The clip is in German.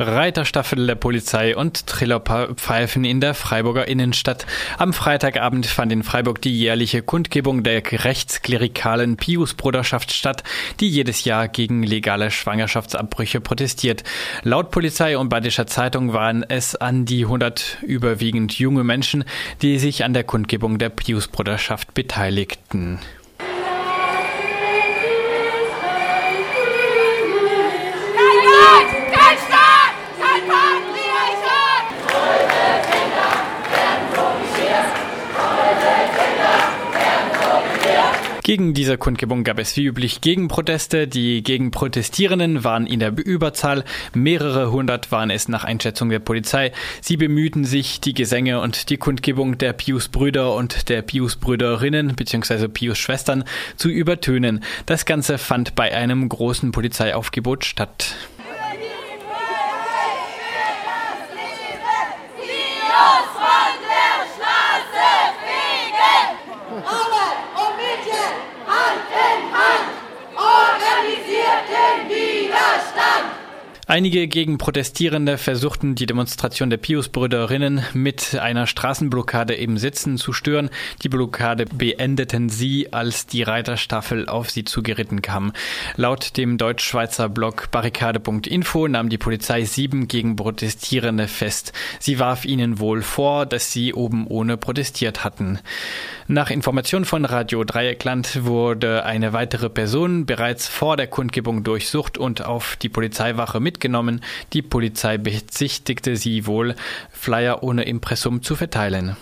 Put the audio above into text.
Reiterstaffel der Polizei und Trillerpfeifen in der Freiburger Innenstadt. Am Freitagabend fand in Freiburg die jährliche Kundgebung der rechtsklerikalen Pius-Bruderschaft statt, die jedes Jahr gegen legale Schwangerschaftsabbrüche protestiert. Laut Polizei und Badischer Zeitung waren es an die 100 überwiegend junge Menschen, die sich an der Kundgebung der Pius-Bruderschaft beteiligten. Gegen diese Kundgebung gab es wie üblich Gegenproteste. Die Gegenprotestierenden waren in der Überzahl. Mehrere hundert waren es nach Einschätzung der Polizei. Sie bemühten sich, die Gesänge und die Kundgebung der Pius-Brüder und der Pius-Brüderinnen bzw. Pius-Schwestern zu übertönen. Das Ganze fand bei einem großen Polizeiaufgebot statt. Einige Gegenprotestierende versuchten, die Demonstration der Pius-Brüderinnen mit einer Straßenblockade im Sitzen zu stören. Die Blockade beendeten sie, als die Reiterstaffel auf sie zugeritten kam. Laut dem Deutsch-Schweizer Blog barrikade.info nahm die Polizei sieben Gegenprotestierende fest. Sie warf ihnen wohl vor, dass sie oben ohne protestiert hatten. Nach Informationen von Radio Dreieckland wurde eine weitere Person bereits vor der Kundgebung durchsucht und auf die Polizeiwache mitgenommen. Die Polizei bezichtigte sie wohl, Flyer ohne Impressum zu verteilen.